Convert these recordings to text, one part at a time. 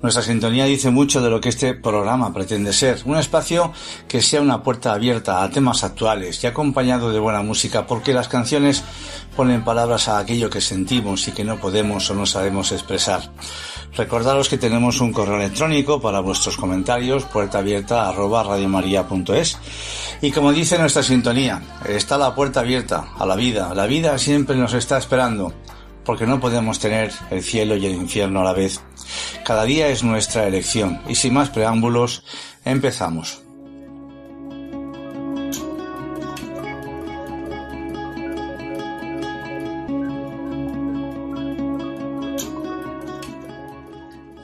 nuestra sintonía dice mucho de lo que este programa pretende ser, un espacio que sea una puerta abierta a temas actuales y acompañado de buena música porque las canciones ponen palabras a aquello que sentimos y que no podemos o no sabemos expresar. Recordaros que tenemos un correo electrónico para vuestros comentarios, puerta abierta arroba radiomaria.es. Y como dice nuestra sintonía, está la puerta abierta a la vida. La vida siempre nos está esperando, porque no podemos tener el cielo y el infierno a la vez. Cada día es nuestra elección y sin más preámbulos, empezamos.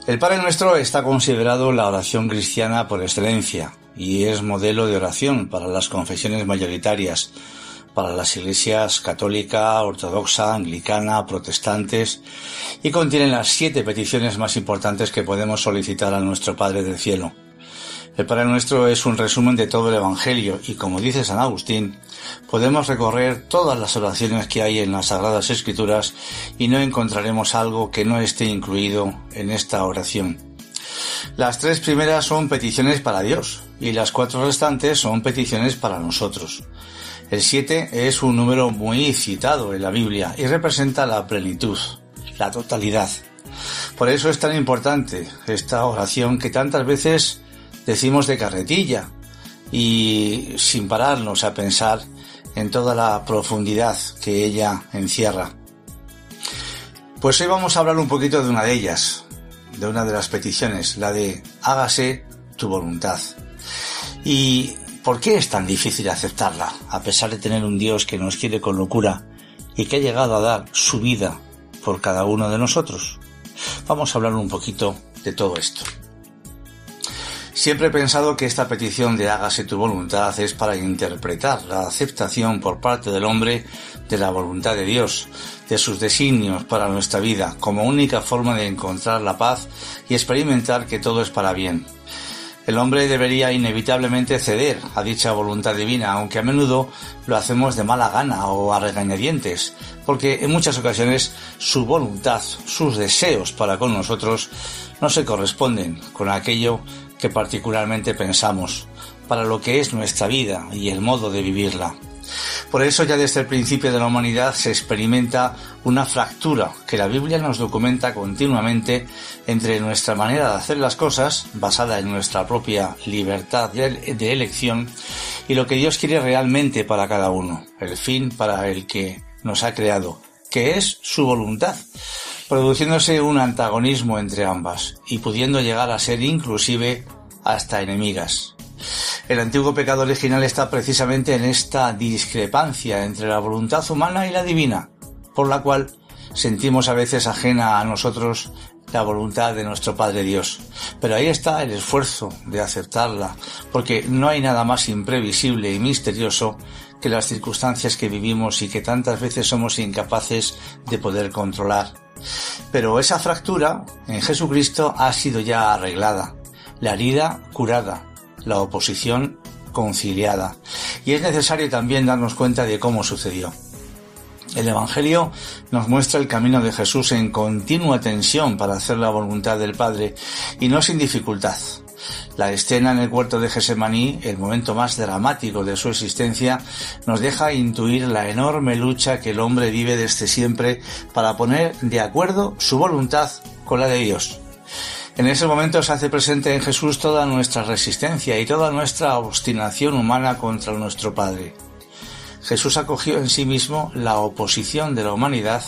El Padre Nuestro está considerado la oración cristiana por excelencia y es modelo de oración para las confesiones mayoritarias, para las iglesias católica, ortodoxa, anglicana, protestantes y contienen las siete peticiones más importantes que podemos solicitar a nuestro Padre del Cielo. El Padre Nuestro es un resumen de todo el Evangelio y como dice San Agustín, podemos recorrer todas las oraciones que hay en las Sagradas Escrituras y no encontraremos algo que no esté incluido en esta oración. Las tres primeras son peticiones para Dios y las cuatro restantes son peticiones para nosotros. El 7 es un número muy citado en la Biblia y representa la plenitud, la totalidad. Por eso es tan importante esta oración que tantas veces decimos de carretilla y sin pararnos a pensar en toda la profundidad que ella encierra. Pues hoy vamos a hablar un poquito de una de ellas, de una de las peticiones, la de hágase tu voluntad. Y ¿Por qué es tan difícil aceptarla, a pesar de tener un Dios que nos quiere con locura y que ha llegado a dar su vida por cada uno de nosotros? Vamos a hablar un poquito de todo esto. Siempre he pensado que esta petición de hágase tu voluntad es para interpretar la aceptación por parte del hombre de la voluntad de Dios, de sus designios para nuestra vida, como única forma de encontrar la paz y experimentar que todo es para bien. El hombre debería inevitablemente ceder a dicha voluntad divina, aunque a menudo lo hacemos de mala gana o a regañadientes, porque en muchas ocasiones su voluntad, sus deseos para con nosotros no se corresponden con aquello que particularmente pensamos, para lo que es nuestra vida y el modo de vivirla. Por eso ya desde el principio de la humanidad se experimenta una fractura que la Biblia nos documenta continuamente entre nuestra manera de hacer las cosas, basada en nuestra propia libertad de elección, y lo que Dios quiere realmente para cada uno, el fin para el que nos ha creado, que es su voluntad, produciéndose un antagonismo entre ambas y pudiendo llegar a ser inclusive hasta enemigas. El antiguo pecado original está precisamente en esta discrepancia entre la voluntad humana y la divina, por la cual sentimos a veces ajena a nosotros la voluntad de nuestro Padre Dios. Pero ahí está el esfuerzo de aceptarla, porque no hay nada más imprevisible y misterioso que las circunstancias que vivimos y que tantas veces somos incapaces de poder controlar. Pero esa fractura en Jesucristo ha sido ya arreglada, la herida curada, la oposición conciliada. Y es necesario también darnos cuenta de cómo sucedió. El Evangelio nos muestra el camino de Jesús en continua tensión para hacer la voluntad del Padre y no sin dificultad. La escena en el huerto de Gesemaní, el momento más dramático de su existencia, nos deja intuir la enorme lucha que el hombre vive desde siempre para poner de acuerdo su voluntad con la de Dios. En ese momento se hace presente en Jesús toda nuestra resistencia y toda nuestra obstinación humana contra nuestro Padre. Jesús acogió en sí mismo la oposición de la humanidad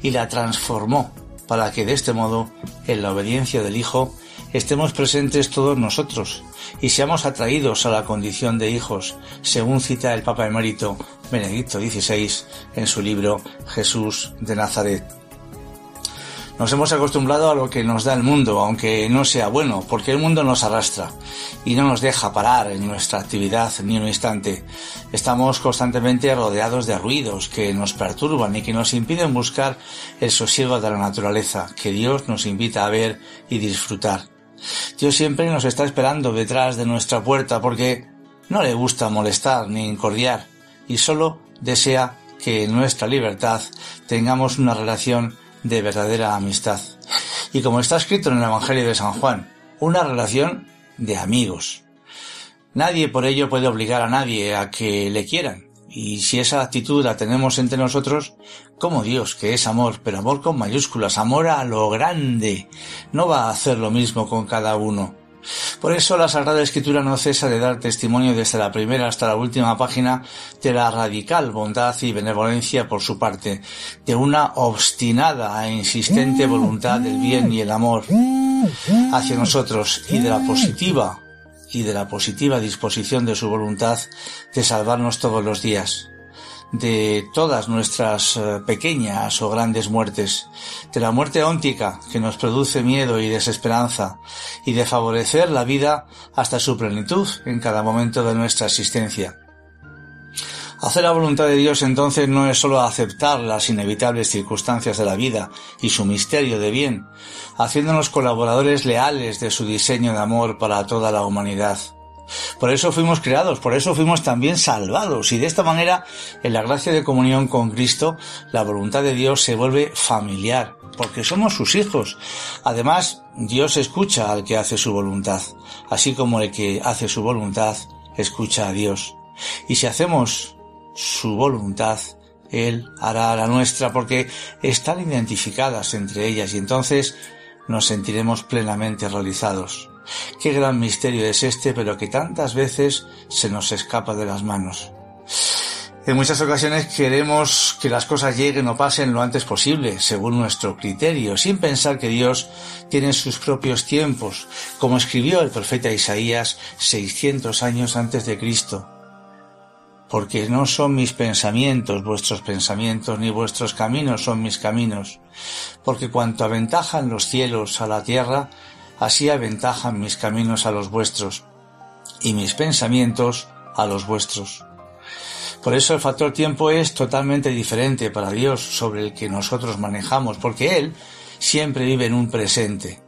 y la transformó para que de este modo, en la obediencia del Hijo, estemos presentes todos nosotros y seamos atraídos a la condición de hijos, según cita el Papa emérito Benedicto XVI en su libro Jesús de Nazaret. Nos hemos acostumbrado a lo que nos da el mundo, aunque no sea bueno, porque el mundo nos arrastra y no nos deja parar en nuestra actividad ni un instante. Estamos constantemente rodeados de ruidos que nos perturban y que nos impiden buscar el sosiego de la naturaleza que Dios nos invita a ver y disfrutar. Dios siempre nos está esperando detrás de nuestra puerta porque no le gusta molestar ni incordiar y solo desea que en nuestra libertad tengamos una relación de verdadera amistad. Y como está escrito en el Evangelio de San Juan, una relación de amigos. Nadie por ello puede obligar a nadie a que le quieran. Y si esa actitud la tenemos entre nosotros, como Dios, que es amor, pero amor con mayúsculas, amor a lo grande, no va a hacer lo mismo con cada uno. Por eso la Sagrada Escritura no cesa de dar testimonio desde la primera hasta la última página de la radical bondad y benevolencia por su parte, de una obstinada e insistente voluntad del bien y el amor hacia nosotros y de la positiva y de la positiva disposición de su voluntad de salvarnos todos los días de todas nuestras eh, pequeñas o grandes muertes, de la muerte óntica que nos produce miedo y desesperanza, y de favorecer la vida hasta su plenitud en cada momento de nuestra existencia. Hacer la voluntad de Dios entonces no es sólo aceptar las inevitables circunstancias de la vida y su misterio de bien, haciéndonos colaboradores leales de su diseño de amor para toda la humanidad. Por eso fuimos creados, por eso fuimos también salvados y de esta manera, en la gracia de comunión con Cristo, la voluntad de Dios se vuelve familiar, porque somos sus hijos. Además, Dios escucha al que hace su voluntad, así como el que hace su voluntad escucha a Dios. Y si hacemos su voluntad, Él hará la nuestra porque están identificadas entre ellas y entonces nos sentiremos plenamente realizados. Qué gran misterio es este, pero que tantas veces se nos escapa de las manos. En muchas ocasiones queremos que las cosas lleguen o pasen lo antes posible, según nuestro criterio, sin pensar que Dios tiene sus propios tiempos, como escribió el profeta Isaías 600 años antes de Cristo. Porque no son mis pensamientos vuestros pensamientos, ni vuestros caminos son mis caminos. Porque cuanto aventajan los cielos a la tierra, así aventajan mis caminos a los vuestros y mis pensamientos a los vuestros. Por eso el factor tiempo es totalmente diferente para Dios sobre el que nosotros manejamos, porque Él siempre vive en un presente.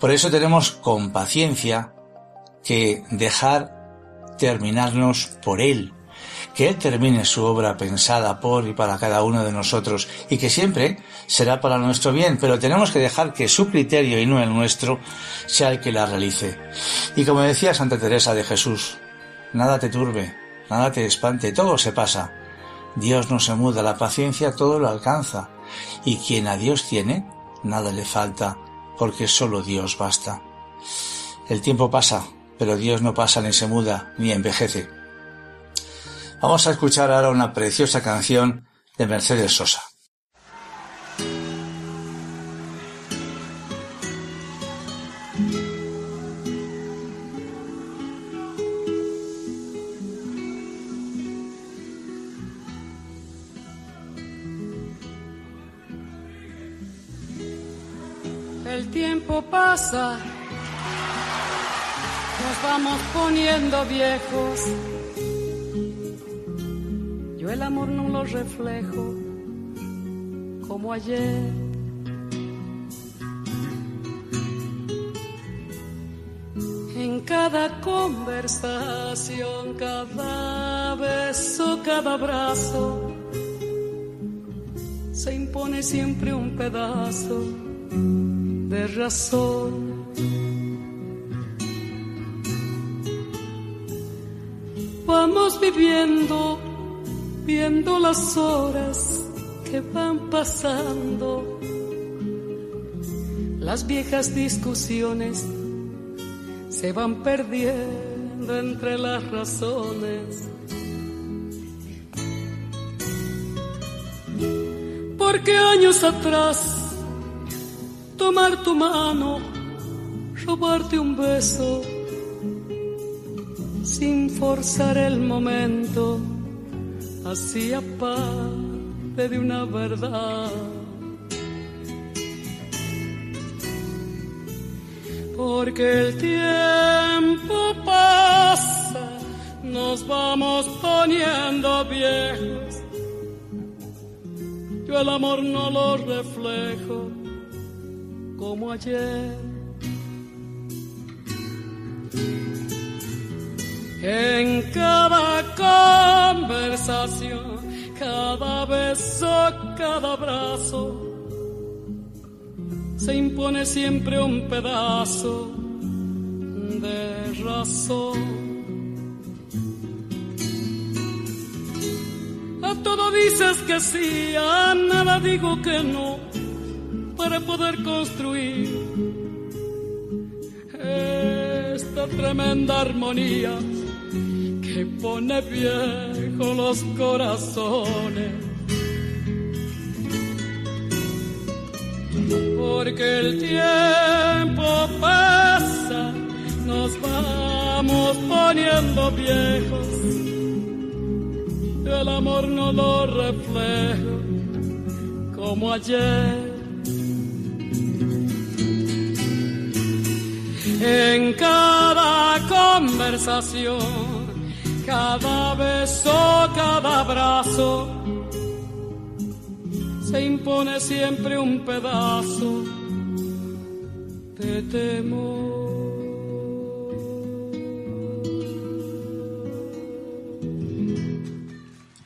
Por eso tenemos con paciencia que dejar terminarnos por Él, que Él termine su obra pensada por y para cada uno de nosotros y que siempre será para nuestro bien, pero tenemos que dejar que su criterio y no el nuestro sea el que la realice. Y como decía Santa Teresa de Jesús, nada te turbe, nada te espante, todo se pasa. Dios no se muda, la paciencia todo lo alcanza. Y quien a Dios tiene, nada le falta, porque solo Dios basta. El tiempo pasa, pero Dios no pasa ni se muda, ni envejece. Vamos a escuchar ahora una preciosa canción de Mercedes Sosa. El tiempo pasa, nos vamos poniendo viejos el amor no lo reflejo como ayer. En cada conversación, cada beso, cada abrazo, se impone siempre un pedazo de razón. Vamos viviendo viendo las horas que van pasando, las viejas discusiones se van perdiendo entre las razones. Porque años atrás, tomar tu mano, robarte un beso, sin forzar el momento, hacía parte de una verdad. Porque el tiempo pasa, nos vamos poniendo viejos. Yo el amor no lo reflejo como ayer. En cada conversación, cada beso, cada abrazo, se impone siempre un pedazo de razón. A todo dices que sí, a nada digo que no, para poder construir esta tremenda armonía que pone viejo los corazones. Porque el tiempo pasa, nos vamos poniendo viejos. El amor no lo refleja como ayer. En cada conversación cada beso, cada abrazo, se impone siempre un pedazo de temor.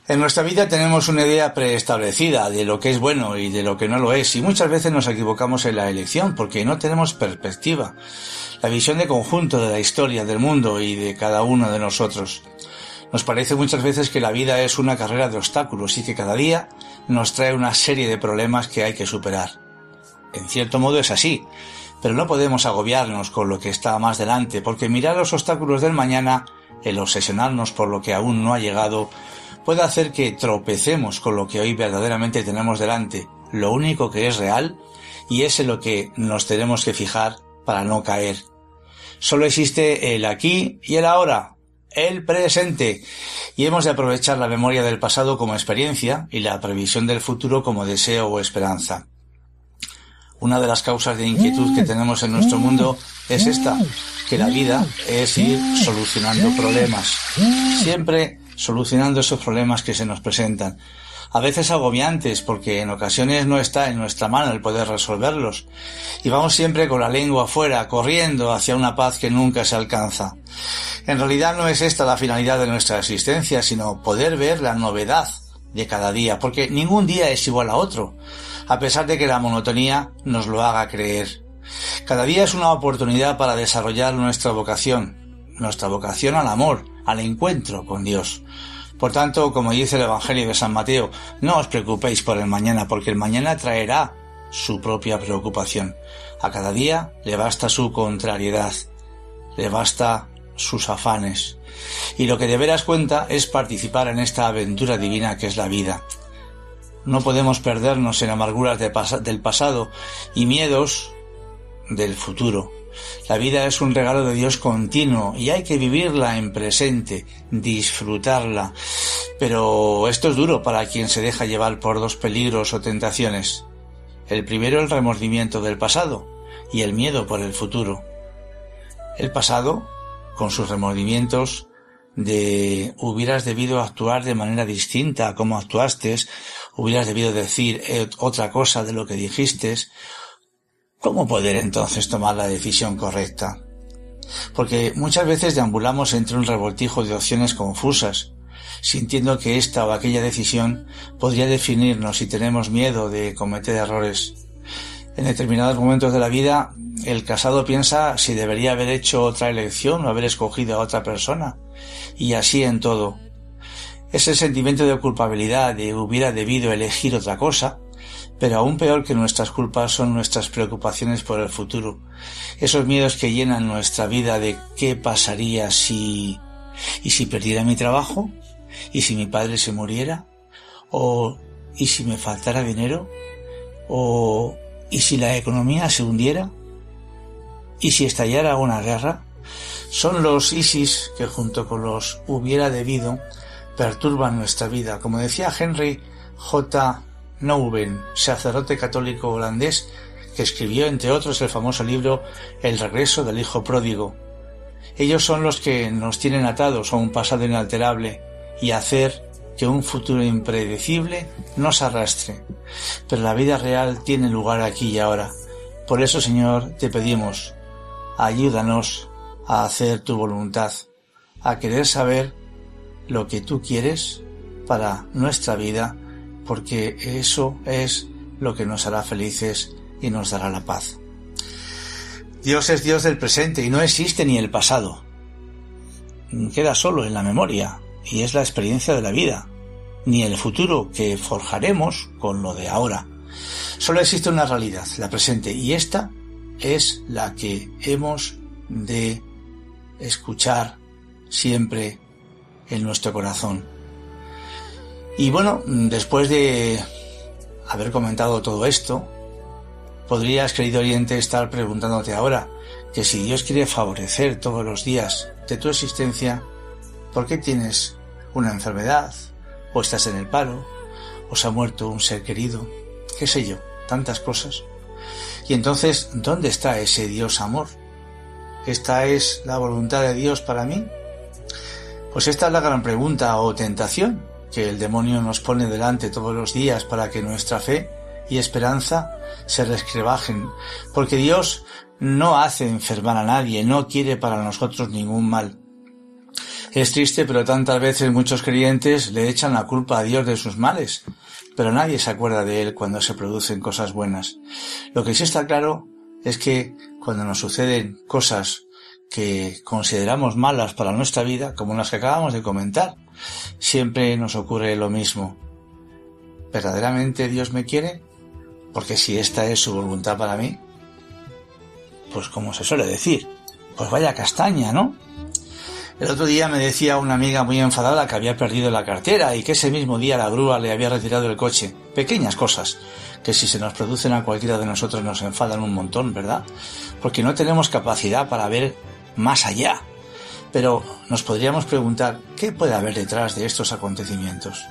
En nuestra vida tenemos una idea preestablecida de lo que es bueno y de lo que no lo es, y muchas veces nos equivocamos en la elección porque no tenemos perspectiva, la visión de conjunto de la historia, del mundo y de cada uno de nosotros. Nos parece muchas veces que la vida es una carrera de obstáculos y que cada día nos trae una serie de problemas que hay que superar. En cierto modo es así, pero no podemos agobiarnos con lo que está más delante, porque mirar los obstáculos del mañana, el obsesionarnos por lo que aún no ha llegado, puede hacer que tropecemos con lo que hoy verdaderamente tenemos delante, lo único que es real, y es en lo que nos tenemos que fijar para no caer. Solo existe el aquí y el ahora, el presente y hemos de aprovechar la memoria del pasado como experiencia y la previsión del futuro como deseo o esperanza. Una de las causas de inquietud que tenemos en nuestro mundo es esta, que la vida es ir solucionando problemas, siempre solucionando esos problemas que se nos presentan, a veces agobiantes porque en ocasiones no está en nuestra mano el poder resolverlos. Y vamos siempre con la lengua afuera, corriendo hacia una paz que nunca se alcanza. En realidad no es esta la finalidad de nuestra existencia, sino poder ver la novedad de cada día, porque ningún día es igual a otro, a pesar de que la monotonía nos lo haga creer. Cada día es una oportunidad para desarrollar nuestra vocación, nuestra vocación al amor, al encuentro con Dios. Por tanto, como dice el Evangelio de San Mateo, no os preocupéis por el mañana, porque el mañana traerá su propia preocupación. A cada día le basta su contrariedad, le basta sus afanes. Y lo que de veras cuenta es participar en esta aventura divina que es la vida. No podemos perdernos en amarguras del pasado y miedos del futuro. La vida es un regalo de Dios continuo y hay que vivirla en presente, disfrutarla. Pero esto es duro para quien se deja llevar por dos peligros o tentaciones. El primero el remordimiento del pasado y el miedo por el futuro. El pasado, con sus remordimientos de hubieras debido actuar de manera distinta a como actuaste, hubieras debido decir eh, otra cosa de lo que dijiste, ¿Cómo poder entonces tomar la decisión correcta? Porque muchas veces deambulamos entre un revoltijo de opciones confusas, sintiendo que esta o aquella decisión podría definirnos si tenemos miedo de cometer errores. En determinados momentos de la vida, el casado piensa si debería haber hecho otra elección o haber escogido a otra persona, y así en todo. Ese sentimiento de culpabilidad de hubiera debido elegir otra cosa, pero aún peor que nuestras culpas son nuestras preocupaciones por el futuro, esos miedos que llenan nuestra vida de qué pasaría si... ¿Y si perdiera mi trabajo? ¿Y si mi padre se muriera? ¿O ¿y si me faltara dinero? ¿O ¿y si la economía se hundiera? ¿Y si estallara una guerra? Son los ISIS que junto con los hubiera debido perturban nuestra vida. Como decía Henry J. Nouwen, sacerdote católico holandés, que escribió entre otros el famoso libro El regreso del hijo pródigo. Ellos son los que nos tienen atados a un pasado inalterable y hacer que un futuro impredecible nos arrastre. Pero la vida real tiene lugar aquí y ahora. Por eso, Señor, te pedimos, ayúdanos a hacer tu voluntad, a querer saber lo que tú quieres para nuestra vida, porque eso es lo que nos hará felices y nos dará la paz. Dios es Dios del presente y no existe ni el pasado. Queda solo en la memoria y es la experiencia de la vida, ni el futuro que forjaremos con lo de ahora. Solo existe una realidad, la presente, y esta es la que hemos de escuchar siempre en nuestro corazón. Y bueno, después de haber comentado todo esto, podrías, querido oyente, estar preguntándote ahora que si Dios quiere favorecer todos los días de tu existencia, ¿por qué tienes una enfermedad? ¿O estás en el paro? ¿O se ha muerto un ser querido? ¿Qué sé yo? Tantas cosas. Y entonces, ¿dónde está ese Dios amor? ¿Esta es la voluntad de Dios para mí? Pues esta es la gran pregunta o tentación que el demonio nos pone delante todos los días para que nuestra fe y esperanza se rescrebajen, porque Dios no hace enfermar a nadie, no quiere para nosotros ningún mal. Es triste, pero tantas veces muchos creyentes le echan la culpa a Dios de sus males, pero nadie se acuerda de Él cuando se producen cosas buenas. Lo que sí está claro es que cuando nos suceden cosas que consideramos malas para nuestra vida, como las que acabamos de comentar, siempre nos ocurre lo mismo. ¿Verdaderamente Dios me quiere? Porque si esta es su voluntad para mí, pues como se suele decir, pues vaya castaña, ¿no? El otro día me decía una amiga muy enfadada que había perdido la cartera y que ese mismo día la grúa le había retirado el coche. Pequeñas cosas que si se nos producen a cualquiera de nosotros nos enfadan un montón, ¿verdad? Porque no tenemos capacidad para ver más allá. Pero nos podríamos preguntar, ¿qué puede haber detrás de estos acontecimientos?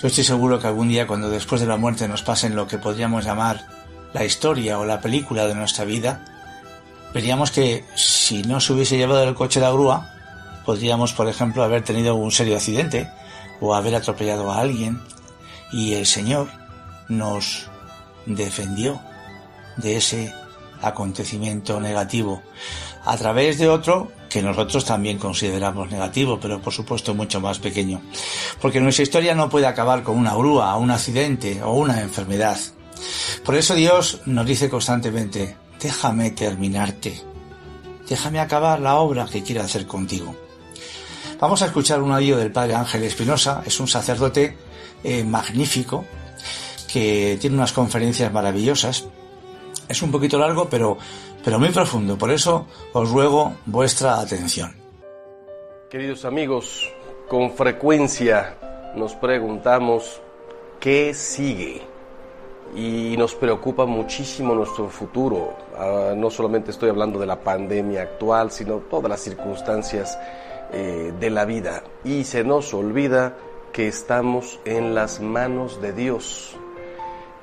Yo estoy seguro que algún día cuando después de la muerte nos pasen lo que podríamos llamar la historia o la película de nuestra vida, veríamos que si no se hubiese llevado el coche de la grúa, podríamos, por ejemplo, haber tenido un serio accidente o haber atropellado a alguien y el Señor nos defendió de ese acontecimiento negativo a través de otro que nosotros también consideramos negativo, pero por supuesto mucho más pequeño. Porque nuestra historia no puede acabar con una grúa, un accidente o una enfermedad. Por eso Dios nos dice constantemente, déjame terminarte, déjame acabar la obra que quiero hacer contigo. Vamos a escuchar un audio del Padre Ángel Espinosa, es un sacerdote eh, magnífico que tiene unas conferencias maravillosas. Es un poquito largo, pero pero muy profundo. Por eso os ruego vuestra atención. Queridos amigos, con frecuencia nos preguntamos qué sigue y nos preocupa muchísimo nuestro futuro. Ah, no solamente estoy hablando de la pandemia actual, sino todas las circunstancias eh, de la vida. Y se nos olvida que estamos en las manos de Dios.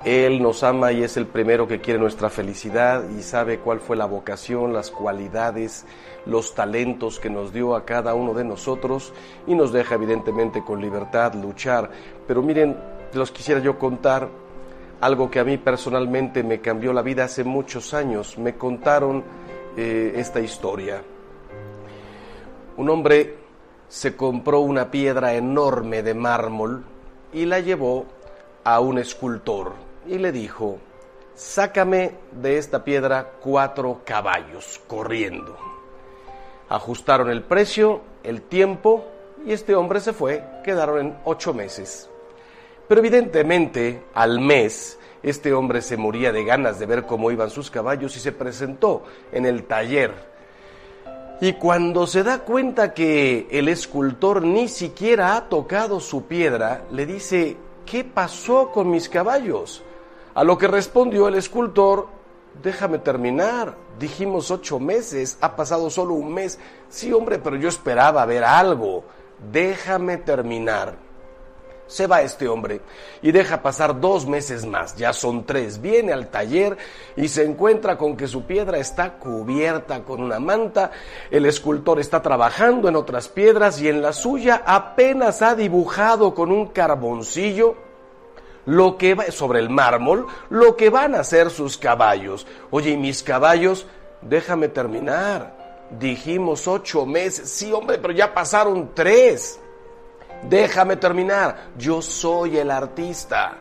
Él nos ama y es el primero que quiere nuestra felicidad y sabe cuál fue la vocación, las cualidades, los talentos que nos dio a cada uno de nosotros y nos deja evidentemente con libertad luchar. Pero miren, los quisiera yo contar algo que a mí personalmente me cambió la vida hace muchos años. Me contaron eh, esta historia. Un hombre se compró una piedra enorme de mármol y la llevó a un escultor y le dijo, sácame de esta piedra cuatro caballos corriendo. Ajustaron el precio, el tiempo, y este hombre se fue, quedaron en ocho meses. Pero evidentemente, al mes, este hombre se moría de ganas de ver cómo iban sus caballos y se presentó en el taller. Y cuando se da cuenta que el escultor ni siquiera ha tocado su piedra, le dice, ¿qué pasó con mis caballos? A lo que respondió el escultor, déjame terminar. Dijimos ocho meses, ha pasado solo un mes. Sí, hombre, pero yo esperaba ver algo. Déjame terminar. Se va este hombre y deja pasar dos meses más, ya son tres. Viene al taller y se encuentra con que su piedra está cubierta con una manta. El escultor está trabajando en otras piedras y en la suya apenas ha dibujado con un carboncillo lo que va sobre el mármol, lo que van a ser sus caballos. Oye, ¿y mis caballos? Déjame terminar. Dijimos ocho meses. Sí, hombre, pero ya pasaron tres. Déjame terminar, yo soy el artista.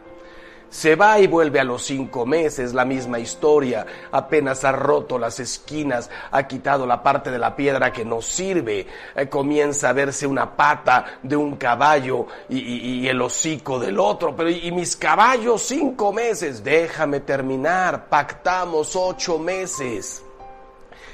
Se va y vuelve a los cinco meses, la misma historia. Apenas ha roto las esquinas, ha quitado la parte de la piedra que no sirve. Eh, comienza a verse una pata de un caballo y, y el hocico del otro. Pero y mis caballos cinco meses, déjame terminar. Pactamos ocho meses.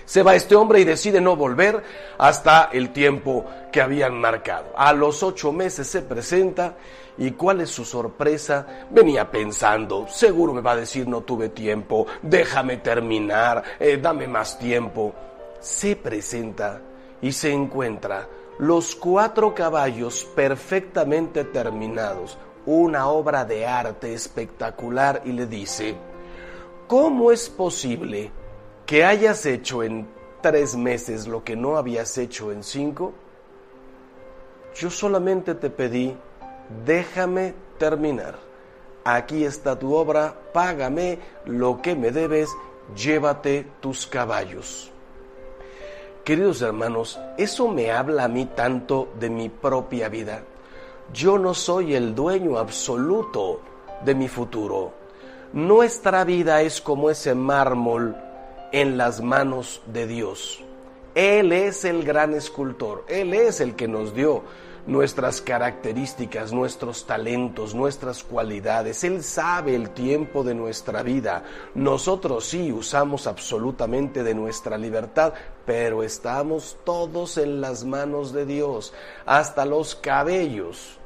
Se va este hombre y decide no volver hasta el tiempo que habían marcado. A los ocho meses se presenta y cuál es su sorpresa, venía pensando, seguro me va a decir no tuve tiempo, déjame terminar, eh, dame más tiempo. Se presenta y se encuentra los cuatro caballos perfectamente terminados, una obra de arte espectacular y le dice, ¿cómo es posible que hayas hecho en tres meses lo que no habías hecho en cinco? Yo solamente te pedí, déjame terminar. Aquí está tu obra, págame lo que me debes, llévate tus caballos. Queridos hermanos, eso me habla a mí tanto de mi propia vida. Yo no soy el dueño absoluto de mi futuro. Nuestra vida es como ese mármol en las manos de Dios. Él es el gran escultor, Él es el que nos dio nuestras características, nuestros talentos, nuestras cualidades. Él sabe el tiempo de nuestra vida. Nosotros sí usamos absolutamente de nuestra libertad, pero estamos todos en las manos de Dios, hasta los cabellos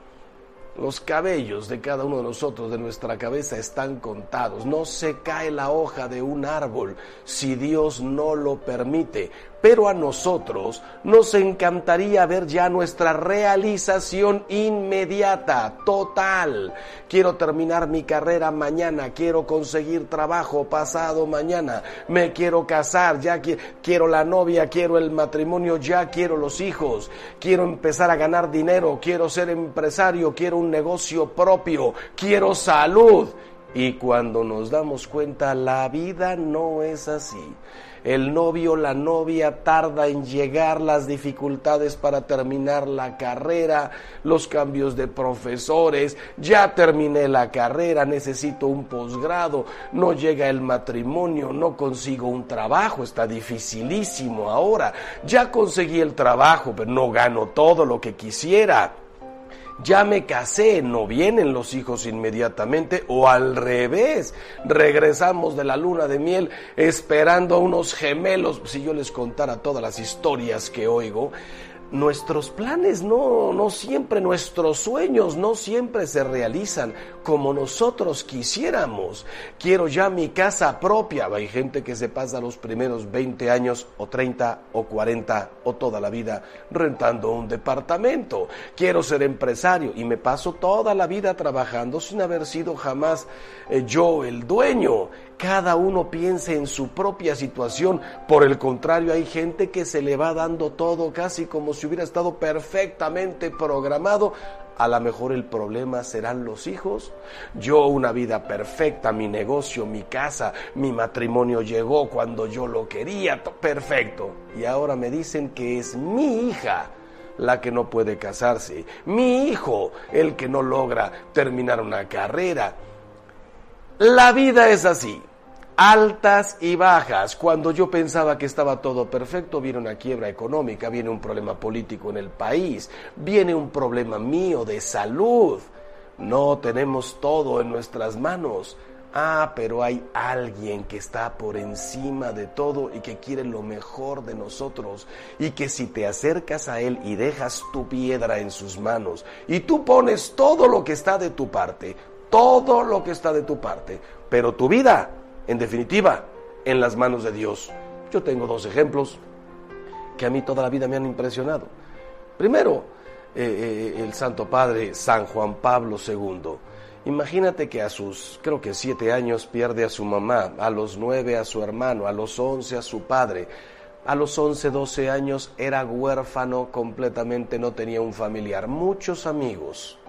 los cabellos de cada uno de nosotros, de nuestra cabeza, están contados. No se cae la hoja de un árbol si Dios no lo permite pero a nosotros nos encantaría ver ya nuestra realización inmediata, total. Quiero terminar mi carrera mañana, quiero conseguir trabajo pasado mañana, me quiero casar, ya quiero la novia, quiero el matrimonio, ya quiero los hijos, quiero empezar a ganar dinero, quiero ser empresario, quiero un negocio propio, quiero salud. Y cuando nos damos cuenta, la vida no es así. El novio, la novia tarda en llegar, las dificultades para terminar la carrera, los cambios de profesores, ya terminé la carrera, necesito un posgrado, no llega el matrimonio, no consigo un trabajo, está dificilísimo ahora, ya conseguí el trabajo, pero no gano todo lo que quisiera ya me casé, no vienen los hijos inmediatamente o al revés, regresamos de la luna de miel esperando a unos gemelos, si yo les contara todas las historias que oigo, nuestros planes no, no siempre, nuestros sueños no siempre se realizan como nosotros quisiéramos. Quiero ya mi casa propia. Hay gente que se pasa los primeros 20 años o 30 o 40 o toda la vida rentando un departamento. Quiero ser empresario y me paso toda la vida trabajando sin haber sido jamás eh, yo el dueño cada uno piense en su propia situación. Por el contrario, hay gente que se le va dando todo casi como si hubiera estado perfectamente programado. A lo mejor el problema serán los hijos. Yo una vida perfecta, mi negocio, mi casa, mi matrimonio llegó cuando yo lo quería, perfecto. Y ahora me dicen que es mi hija la que no puede casarse, mi hijo el que no logra terminar una carrera. La vida es así altas y bajas. Cuando yo pensaba que estaba todo perfecto, viene una quiebra económica, viene un problema político en el país, viene un problema mío de salud. No tenemos todo en nuestras manos. Ah, pero hay alguien que está por encima de todo y que quiere lo mejor de nosotros. Y que si te acercas a Él y dejas tu piedra en sus manos y tú pones todo lo que está de tu parte, todo lo que está de tu parte, pero tu vida, en definitiva, en las manos de Dios. Yo tengo dos ejemplos que a mí toda la vida me han impresionado. Primero, eh, eh, el Santo Padre San Juan Pablo II Imagínate que a sus, creo que siete años pierde a su mamá, a los nueve a su hermano, a los once a su padre, a los once, doce años era huérfano completamente, no tenía un familiar, muchos amigos.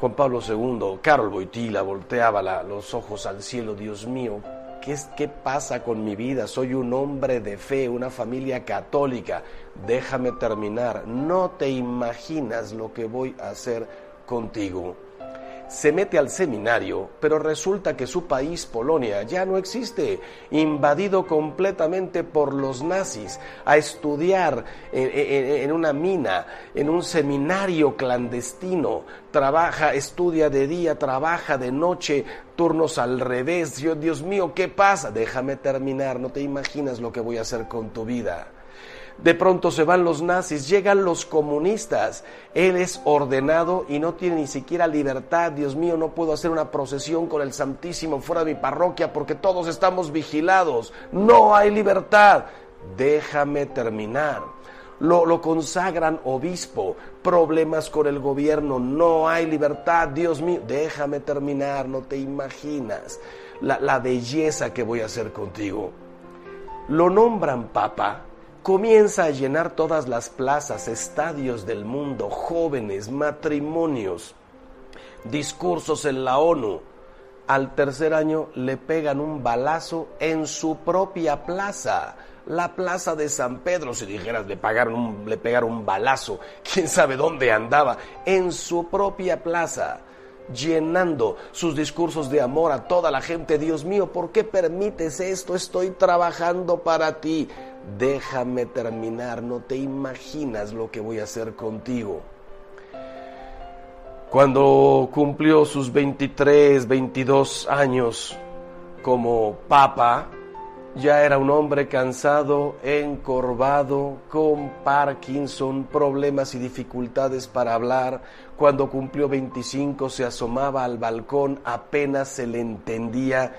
Juan Pablo II, Carol Boitila, volteaba los ojos al cielo, Dios mío, ¿qué, ¿qué pasa con mi vida? Soy un hombre de fe, una familia católica. Déjame terminar, no te imaginas lo que voy a hacer contigo se mete al seminario, pero resulta que su país, Polonia, ya no existe, invadido completamente por los nazis, a estudiar en, una mina, en un seminario clandestino, trabaja, estudia de día, trabaja de noche, turnos al revés. Dios, Dios mío, ¿qué pasa? Déjame terminar, no te imaginas lo que voy a hacer con tu vida. De pronto se van los nazis, llegan los comunistas. Él es ordenado y no tiene ni siquiera libertad. Dios mío, no puedo hacer una procesión con el Santísimo fuera de mi parroquia porque todos estamos vigilados. No hay libertad. Déjame terminar. Lo, consagran obispo, problemas con el gobierno, no hay libertad, Dios mío, déjame terminar, no te imaginas la belleza que voy a hacer contigo. Lo nombran papa comienza a llenar todas las plazas, estadios del mundo, jóvenes, matrimonios, discursos en la ONU. Al tercer año le pegan un balazo en su propia plaza, la plaza de San Pedro, si dijeras, le, pagaron le pegaron un balazo, quién sabe dónde andaba, en su propia plaza llenando sus discursos de amor a toda la gente. Dios mío, ¿por qué permites esto? Estoy trabajando para ti. Déjame terminar, no te imaginas lo que voy a hacer contigo. Cuando cumplió sus 23, 22 años como papa, ya era un hombre cansado, encorvado, con Parkinson, problemas y dificultades para hablar. Cuando cumplió 25 se asomaba al balcón, apenas se le entendía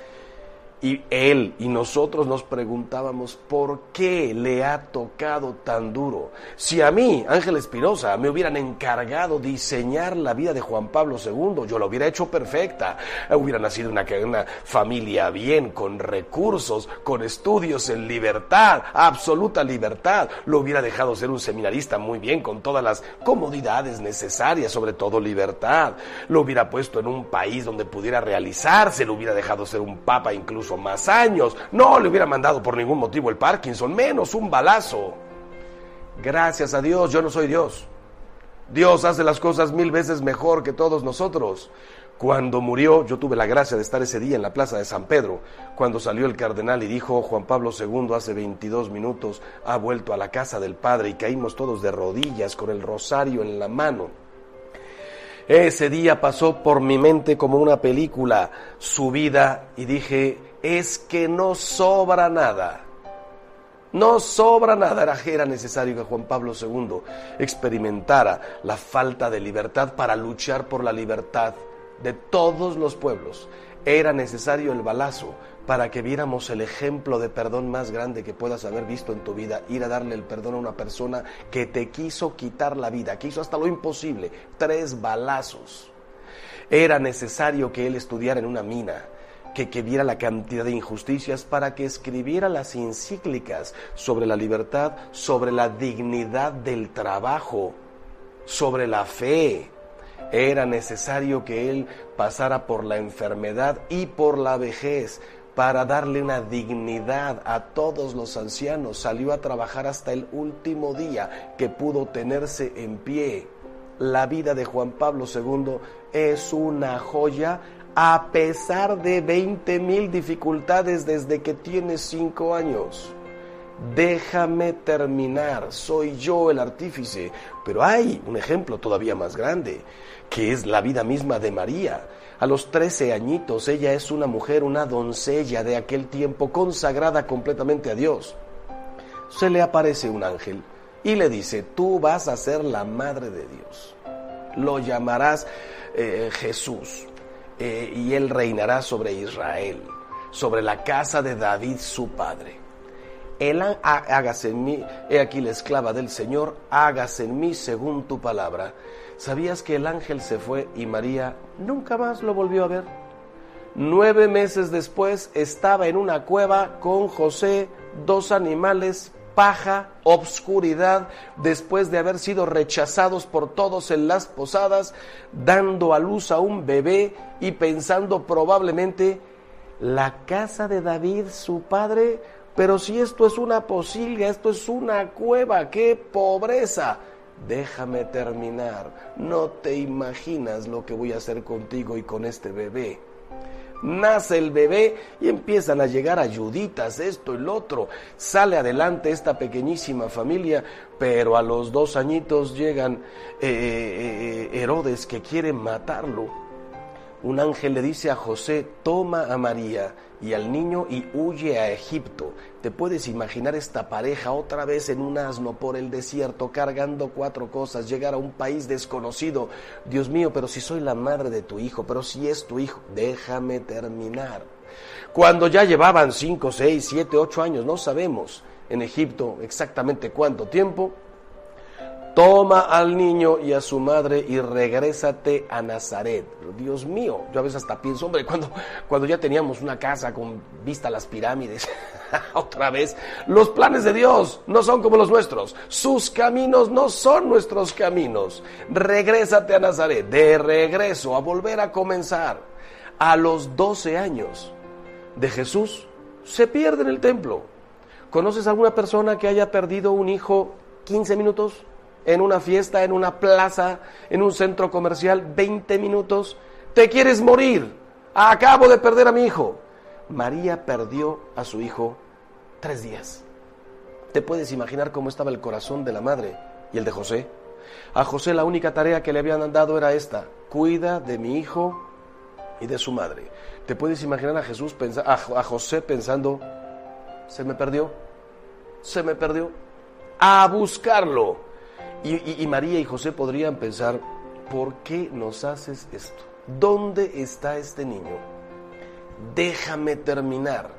y él y nosotros nos preguntábamos por qué le ha tocado tan duro. Si a mí, Ángel Espinosa, me hubieran encargado diseñar la vida de Juan Pablo II, yo lo hubiera hecho perfecta. Hubiera nacido una, una familia bien, con recursos, con estudios en libertad, absoluta libertad. Lo hubiera dejado ser un seminarista muy bien, con todas las comodidades necesarias, sobre todo libertad. Lo hubiera puesto en un país donde pudiera realizarse, lo hubiera dejado ser un papa incluso más años. No le hubiera mandado por ningún motivo el Parkinson, menos un balazo. Gracias a Dios, yo no soy Dios. Dios hace las cosas mil veces mejor que todos nosotros. Cuando murió, yo tuve la gracia de estar ese día en la plaza de San Pedro, cuando salió el cardenal y dijo, Juan Pablo II hace 22 minutos ha vuelto a la casa del Padre y caímos todos de rodillas con el rosario en la mano. Ese día pasó por mi mente como una película, su vida, y dije, es que no sobra nada. No sobra nada. Era, necesario que Juan Pablo II experimentara la falta de libertad para luchar por la libertad de todos los pueblos. Era necesario el balazo para que viéramos el ejemplo de perdón más grande que puedas haber visto en tu vida, ir a darle el perdón a una persona que te quiso quitar la vida, que hizo hasta lo imposible, tres balazos. Era necesario que él estudiara en una mina, que, que, viera la cantidad de injusticias para que escribiera las encíclicas sobre la libertad, sobre la dignidad del trabajo, sobre la fe. Era necesario que él pasara por la enfermedad y por la vejez para darle una dignidad a todos los ancianos. Salió a trabajar hasta el último día que pudo tenerse en pie. La vida de Juan Pablo II es una joya a pesar de 20 mil dificultades desde que tiene cinco años. déjame terminar, soy yo el artífice. Pero hay un ejemplo todavía más grande, que es la vida misma de María. A los trece añitos ella es una mujer, una doncella de aquel tiempo, consagrada completamente a Dios. Se le aparece un ángel y le dice, tú vas a ser la madre de Dios. Lo llamarás eh, Jesús eh, y él reinará sobre Israel, sobre la casa de David su padre. El, hágase en mí, he aquí la esclava del Señor, hágase en mí según tu palabra. ¿Sabías que el ángel se fue y María nunca más lo volvió a ver? Nueve meses después estaba en una cueva con José, dos animales, paja, obscuridad, después de haber sido rechazados por todos en las posadas, dando a luz a un bebé y pensando probablemente, la casa de David, su padre, pero si esto es una posilga, esto es una cueva, qué pobreza. Déjame terminar. No te imaginas lo que voy a hacer contigo y con este bebé. Nace el bebé y empiezan a llegar ayuditas, esto, el otro. Sale adelante esta pequeñísima familia, pero a los dos añitos llegan eh, eh, eh, Herodes que quiere matarlo un ángel le dice a José, toma a María y al niño y huye a Egipto. ¿Te puedes imaginar esta pareja otra vez en un asno por el desierto, cargando cuatro cosas, llegar a un país desconocido? Dios mío, pero si soy la madre de tu hijo, pero si es tu hijo, déjame terminar. Cuando ya llevaban cinco, seis, siete, ocho años, no sabemos en Egipto exactamente cuánto tiempo, toma al niño y a su madre y regrésate a Nazaret. Dios mío, yo a veces hasta pienso, hombre, cuando, cuando ya teníamos una casa con vista a las pirámides, otra vez, los planes de Dios no son como los nuestros, sus caminos no son nuestros caminos. Regrésate a Nazaret, de regreso, a volver a comenzar. A los 12 años de Jesús, se pierde en el templo. ¿Conoces alguna persona que haya perdido un hijo 15 minutos? En una fiesta, en una plaza, en un centro comercial, 20 minutos. Te quieres morir. Acabo de perder a mi hijo. María perdió a su hijo tres días. ¿Te puedes imaginar cómo estaba el corazón de la madre y el de José? A José la única tarea que le habían dado era esta, cuida de mi hijo y de su madre. ¿Te puedes imaginar a Jesús a, a José pensando, se me perdió, se me perdió, a buscarlo? Y, María y José podrían pensar, ¿por qué nos haces esto? ¿Dónde está este niño? Déjame terminar.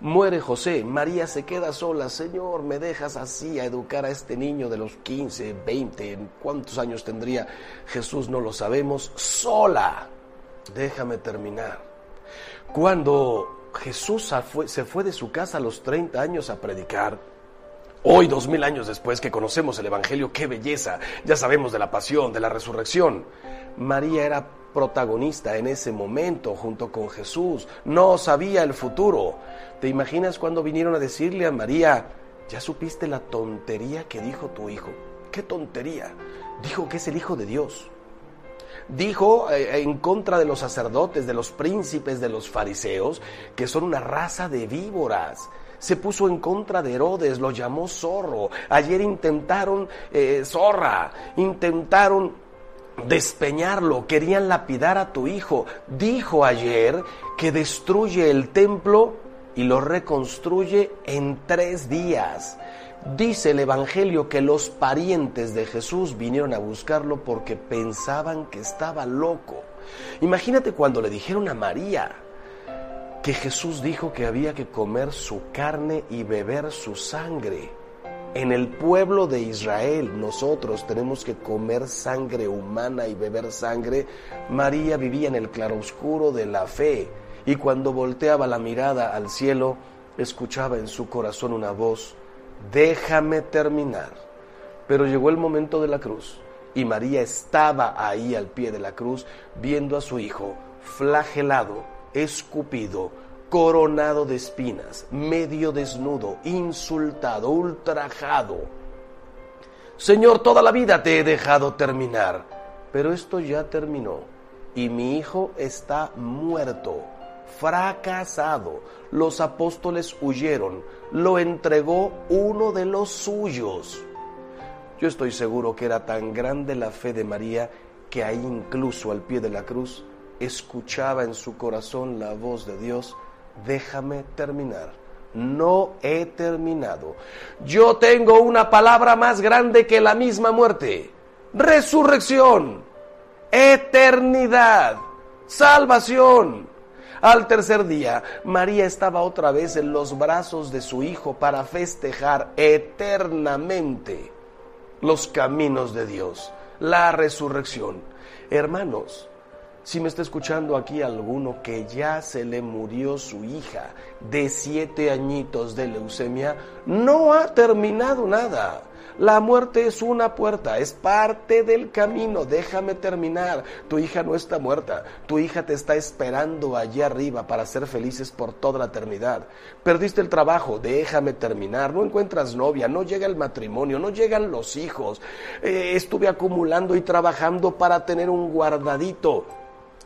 Muere José, María se queda sola. Señor, ¿me dejas así a educar a este niño de los 15, 20, cuántos años tendría Jesús? No lo sabemos. Sola. Déjame terminar. Cuando Jesús se fue de su casa a los 30 años a predicar, Hoy, dos mil años después que conocemos el Evangelio, qué belleza, ya sabemos de la pasión, de la resurrección. María era protagonista en ese momento junto con Jesús, no sabía el futuro. ¿Te imaginas cuando vinieron a decirle a María, ya supiste la tontería que dijo tu hijo? ¿Qué tontería? Dijo que es el Hijo de Dios. Dijo eh, en contra de los sacerdotes, de los príncipes, de los fariseos, que son una raza de víboras se puso en contra de Herodes, lo llamó zorro. Ayer intentaron eh, zorra, intentaron despeñarlo, querían lapidar a tu hijo. Dijo ayer que destruye el templo y lo reconstruye en tres días. Dice el Evangelio que los parientes de Jesús vinieron a buscarlo porque pensaban que estaba loco. Imagínate cuando le dijeron a María, que Jesús dijo que había que comer su carne y beber su sangre. En el pueblo de Israel nosotros tenemos que comer sangre humana y beber sangre. María vivía en el claroscuro de la fe y cuando volteaba la mirada al cielo, escuchaba en su corazón una voz, déjame terminar. Pero llegó el momento de la cruz y María estaba ahí al pie de la cruz viendo a su hijo flagelado escupido, coronado de espinas, medio desnudo, insultado, ultrajado. Señor, toda la vida te he dejado terminar, pero esto ya terminó y mi hijo está muerto. fracasado. Los apóstoles huyeron, lo entregó uno de los suyos. Yo estoy seguro que era tan grande la fe de María que ahí incluso al pie de la cruz escuchaba en su corazón la voz de Dios, déjame terminar. No he terminado. Yo tengo una palabra más grande que la misma muerte. Resurrección, eternidad, salvación. Al tercer día, María estaba otra vez en los brazos de su Hijo para festejar eternamente los caminos de Dios, la resurrección. Hermanos, si me está escuchando aquí alguno que ya se le murió su hija de siete añitos de leucemia, no ha terminado nada. La muerte es una puerta, es parte del camino. Déjame terminar. Tu hija no está muerta. Tu hija te está esperando allá arriba para ser felices por toda la eternidad. Perdiste el trabajo, déjame terminar. No encuentras novia, no llega el matrimonio, no llegan los hijos. Eh, estuve acumulando y trabajando para tener un guardadito.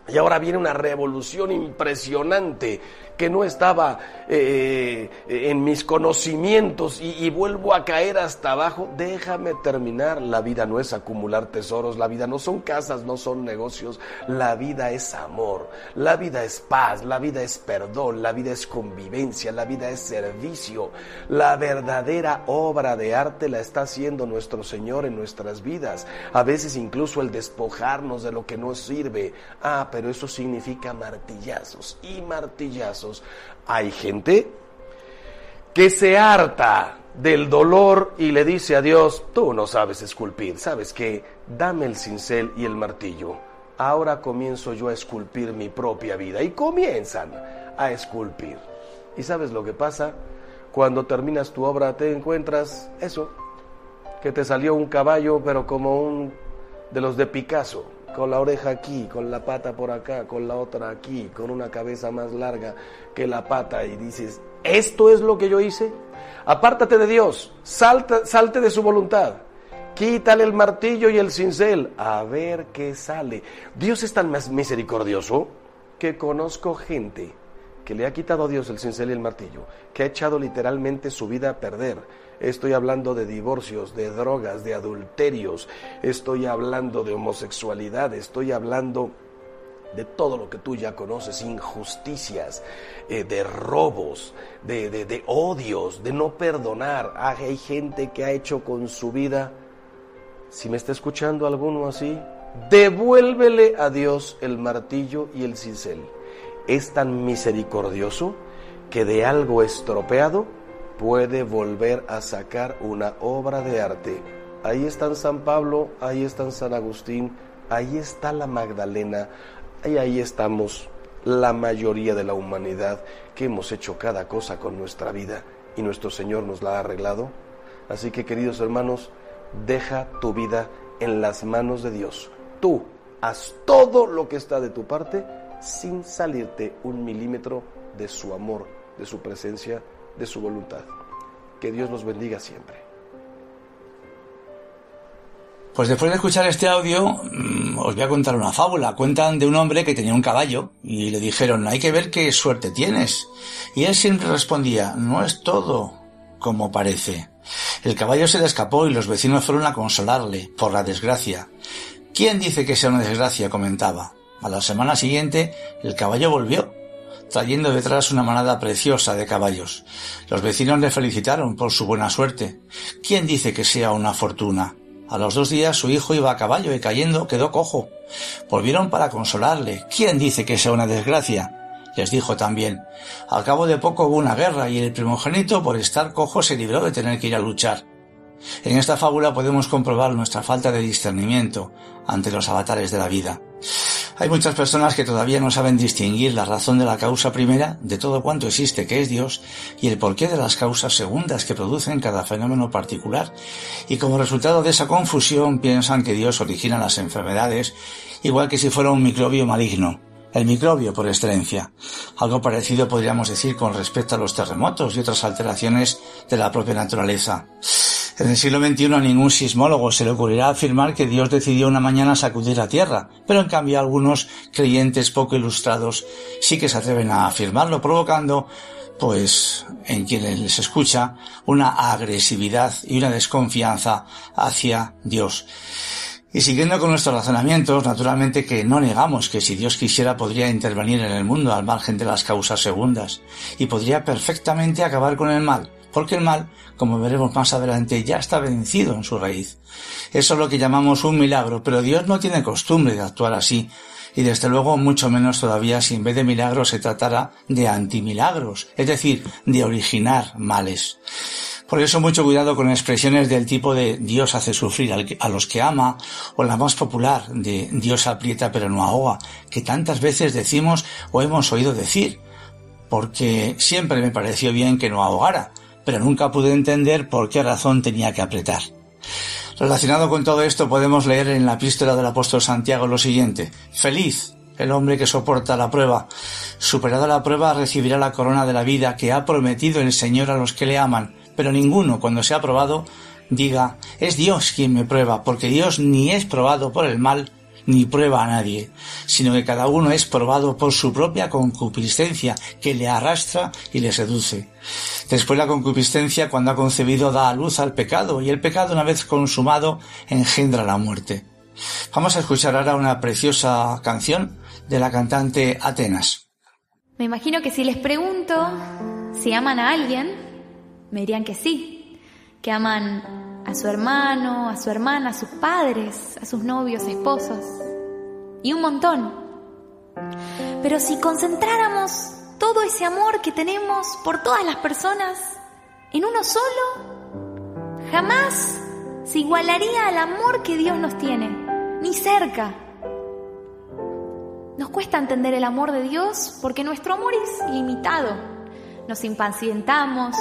Y ahora viene una revolución impresionante que no estaba eh, en mis conocimientos y, vuelvo a caer hasta abajo. Déjame terminar. La vida no es acumular tesoros, la vida no son casas, no son negocios. La vida es amor, la vida es paz, la vida es perdón, la vida es convivencia, la vida es servicio. La verdadera obra de arte la está haciendo nuestro Señor en nuestras vidas. A veces incluso el despojarnos de lo que no sirve. Ah, pero eso significa martillazos y martillazos. Hay gente que se harta del dolor y le dice a Dios, tú no sabes esculpir, sabes que dame el cincel y el martillo. Ahora comienzo yo a esculpir mi propia vida y comienzan a esculpir. ¿Y sabes lo que pasa? Cuando terminas tu obra te encuentras eso, que te salió un caballo pero como un de los de Picasso, con la oreja aquí, con la pata por acá, con la otra aquí, con una cabeza más larga que la pata y dices, ¿esto es lo que yo hice? Apártate de Dios, salta, salte de su voluntad, quítale el martillo y el cincel, a ver qué sale. Dios es tan misericordioso que conozco gente que le ha quitado a Dios el cincel y el martillo, que ha echado literalmente su vida a perder Estoy hablando de divorcios, de drogas, de adulterios. Estoy hablando de homosexualidad. Estoy hablando de todo lo que tú ya conoces, injusticias, eh, de robos, de, de, odios, de no perdonar. Ah, hay gente que ha hecho con su vida, si me está escuchando alguno así, devuélvele a Dios el martillo y el cincel. Es tan misericordioso que de algo estropeado puede volver a sacar una obra de arte. Ahí están San Pablo, ahí están San Agustín, ahí está la Magdalena, y ahí estamos la mayoría de la humanidad que hemos hecho cada cosa con nuestra vida y nuestro Señor nos la ha arreglado. Así que queridos hermanos, deja tu vida en las manos de Dios. Tú haz todo lo que está de tu parte sin salirte un milímetro de su amor, de su presencia de su voluntad. Que Dios nos bendiga siempre. Pues después de escuchar este audio, mm, os voy a contar una fábula. Cuentan de un hombre que tenía un caballo y le dijeron, hay que ver qué suerte tienes. Y él siempre respondía, no es todo como parece. El caballo se le escapó y los vecinos fueron a consolarle por la desgracia. ¿Quién dice que sea una desgracia? comentaba. A la semana siguiente, el caballo volvió trayendo detrás una manada preciosa de caballos. Los vecinos le felicitaron por su buena suerte. ¿Quién dice que sea una fortuna? A los dos días su hijo iba a caballo y cayendo quedó cojo. Volvieron para consolarle. ¿Quién dice que sea una desgracia? Les dijo también. Al cabo de poco hubo una guerra y el primogénito por estar cojo se libró de tener que ir a luchar. En esta fábula podemos comprobar nuestra falta de discernimiento ante los avatares de la vida. Hay muchas personas que todavía no saben distinguir la razón de la causa primera de todo cuanto existe, que es Dios, y el porqué de las causas segundas que producen cada fenómeno particular, y como resultado de esa confusión piensan que Dios origina las enfermedades, igual que si fuera un microbio maligno, el microbio por excelencia. Algo parecido podríamos decir con respecto a los terremotos y otras alteraciones de la propia naturaleza. En el siglo XXI a ningún sismólogo se le ocurrirá afirmar que Dios decidió una mañana sacudir la Tierra, pero en cambio algunos creyentes poco ilustrados sí que se atreven a afirmarlo, provocando, pues, en quienes les escucha, una agresividad y una desconfianza hacia Dios. Y siguiendo con nuestros razonamientos, naturalmente que no negamos que si Dios quisiera podría intervenir en el mundo al margen de las causas segundas y podría perfectamente acabar con el mal, porque el mal, como veremos más adelante, ya está vencido en su raíz. Eso es lo que llamamos un milagro, pero Dios no tiene costumbre de actuar así, y desde luego mucho menos todavía si en vez de milagros se tratara de antimilagros, es decir, de originar males. Por eso mucho cuidado con expresiones del tipo de Dios hace sufrir a los que ama o la más popular de Dios aprieta pero no ahoga, que tantas veces decimos o hemos oído decir, porque siempre me pareció bien que no ahogara, pero nunca pude entender por qué razón tenía que apretar. Relacionado con todo esto podemos leer en la epístola del apóstol Santiago lo siguiente. Feliz el hombre que soporta la prueba. Superada la prueba recibirá la corona de la vida que ha prometido el Señor a los que le aman, pero ninguno cuando sea probado diga es Dios quien me prueba, porque Dios ni es probado por el mal, ni prueba a nadie, sino que cada uno es probado por su propia concupiscencia, que le arrastra y le seduce. Después la concupiscencia, cuando ha concebido, da a luz al pecado, y el pecado, una vez consumado, engendra la muerte. Vamos a escuchar ahora una preciosa canción de la cantante Atenas. Me imagino que si les pregunto si aman a alguien, me dirían que sí, que aman a su hermano, a su hermana, a sus padres, a sus novios, esposos y un montón. Pero si concentráramos todo ese amor que tenemos por todas las personas en uno solo, jamás se igualaría al amor que Dios nos tiene, ni cerca. Nos cuesta entender el amor de Dios porque nuestro amor es limitado. Nos impacientamos,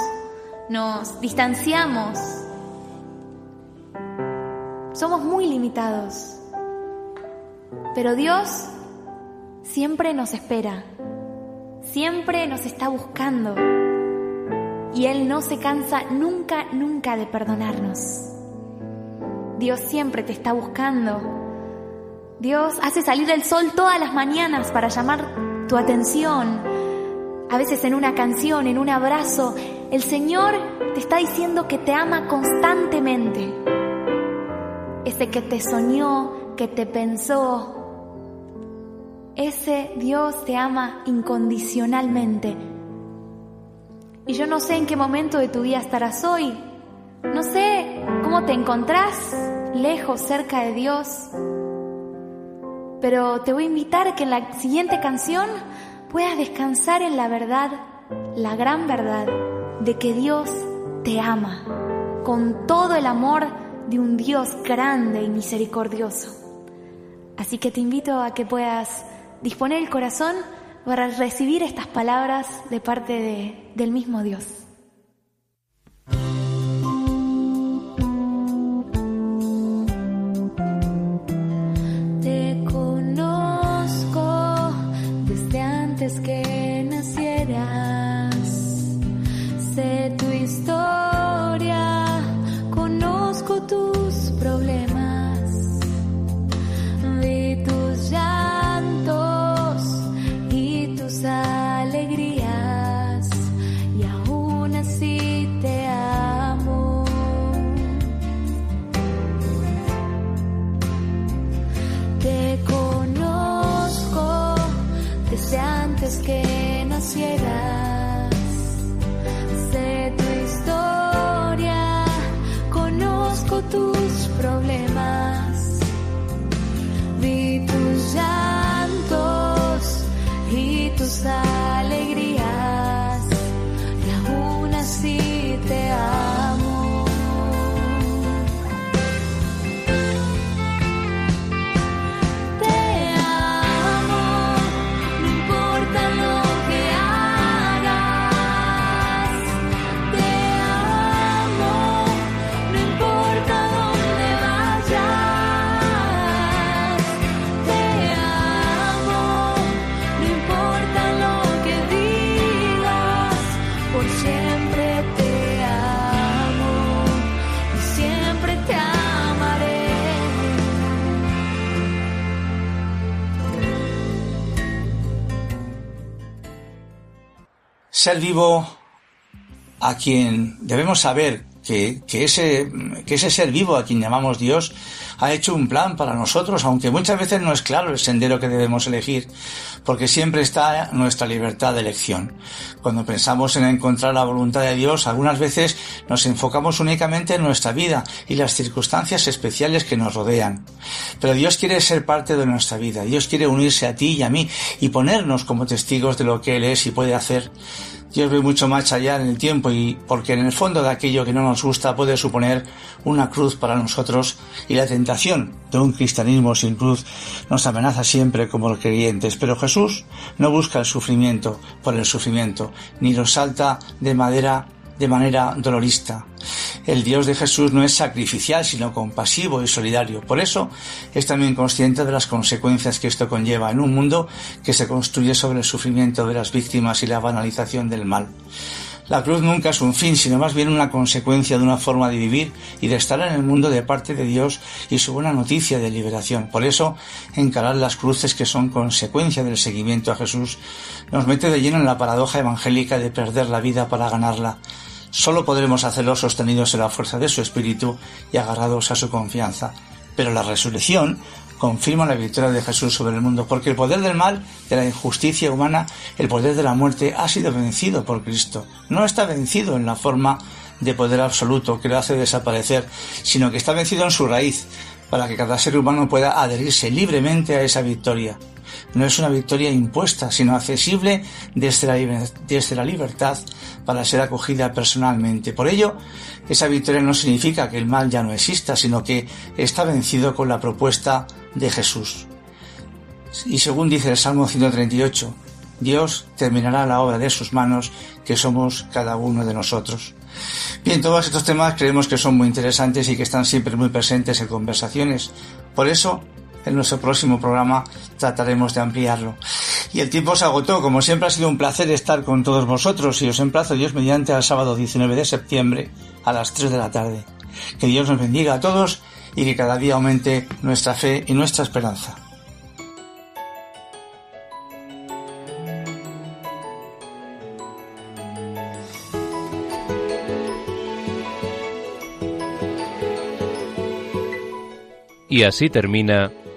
nos distanciamos, somos muy limitados. Pero Dios siempre nos espera, siempre nos está buscando. Y Él no se cansa nunca, nunca de perdonarnos. Dios siempre te está buscando. Dios hace salir el sol todas las mañanas para llamar tu atención. A veces en una canción, en un abrazo, el Señor te está diciendo que te ama constantemente ese que te soñó, que te pensó. Ese Dios te ama incondicionalmente. Y yo no sé en qué momento de tu vida estarás hoy. No sé cómo te encontrás lejos, cerca de Dios. Pero te voy a invitar a que en la siguiente canción puedas descansar en la verdad, la gran verdad de que Dios te ama con todo el amor de un Dios grande y misericordioso. Así que te invito a que puedas disponer el corazón para recibir estas palabras de parte de, del mismo Dios. Te conozco desde antes que ser vivo a quien debemos saber que, que, ese, que ese ser vivo a quien llamamos Dios ha hecho un plan para nosotros, aunque muchas veces no es claro el sendero que debemos elegir, porque siempre está nuestra libertad de elección. Cuando pensamos en encontrar la voluntad de Dios, algunas veces nos enfocamos únicamente en nuestra vida y las circunstancias especiales que nos rodean. Pero Dios quiere ser parte de nuestra vida, Dios quiere unirse a ti y a mí y ponernos como testigos de lo que Él es y puede hacer Dios ve mucho más allá en el tiempo y porque en el fondo de aquello que no nos gusta puede suponer una cruz para nosotros y la tentación de un cristianismo sin cruz nos amenaza siempre como los creyentes. Pero Jesús no busca el sufrimiento por el sufrimiento, ni lo salta de madera de manera dolorista. El Dios de Jesús no es sacrificial, sino compasivo y solidario. Por eso es también consciente de las consecuencias que esto conlleva en un mundo que se construye sobre el sufrimiento de las víctimas y la banalización del mal. La cruz nunca es un fin, sino más bien una consecuencia de una forma de vivir y de estar en el mundo de parte de Dios y su buena noticia de liberación. Por eso, encarar las cruces que son consecuencia del seguimiento a Jesús nos mete de lleno en la paradoja evangélica de perder la vida para ganarla. Solo podremos hacerlo sostenidos en la fuerza de su espíritu y agarrados a su confianza. Pero la resurrección confirma la victoria de Jesús sobre el mundo, porque el poder del mal, de la injusticia humana, el poder de la muerte ha sido vencido por Cristo. No está vencido en la forma de poder absoluto que lo hace desaparecer, sino que está vencido en su raíz, para que cada ser humano pueda adherirse libremente a esa victoria. No es una victoria impuesta, sino accesible desde la, desde la libertad para ser acogida personalmente. Por ello, esa victoria no significa que el mal ya no exista, sino que está vencido con la propuesta de Jesús. Y según dice el Salmo 138, Dios terminará la obra de sus manos, que somos cada uno de nosotros. Bien, todos estos temas creemos que son muy interesantes y que están siempre muy presentes en conversaciones. Por eso, en nuestro próximo programa trataremos de ampliarlo. Y el tiempo se agotó. Como siempre ha sido un placer estar con todos vosotros y os emplazo Dios mediante al sábado 19 de septiembre a las 3 de la tarde. Que Dios nos bendiga a todos y que cada día aumente nuestra fe y nuestra esperanza. Y así termina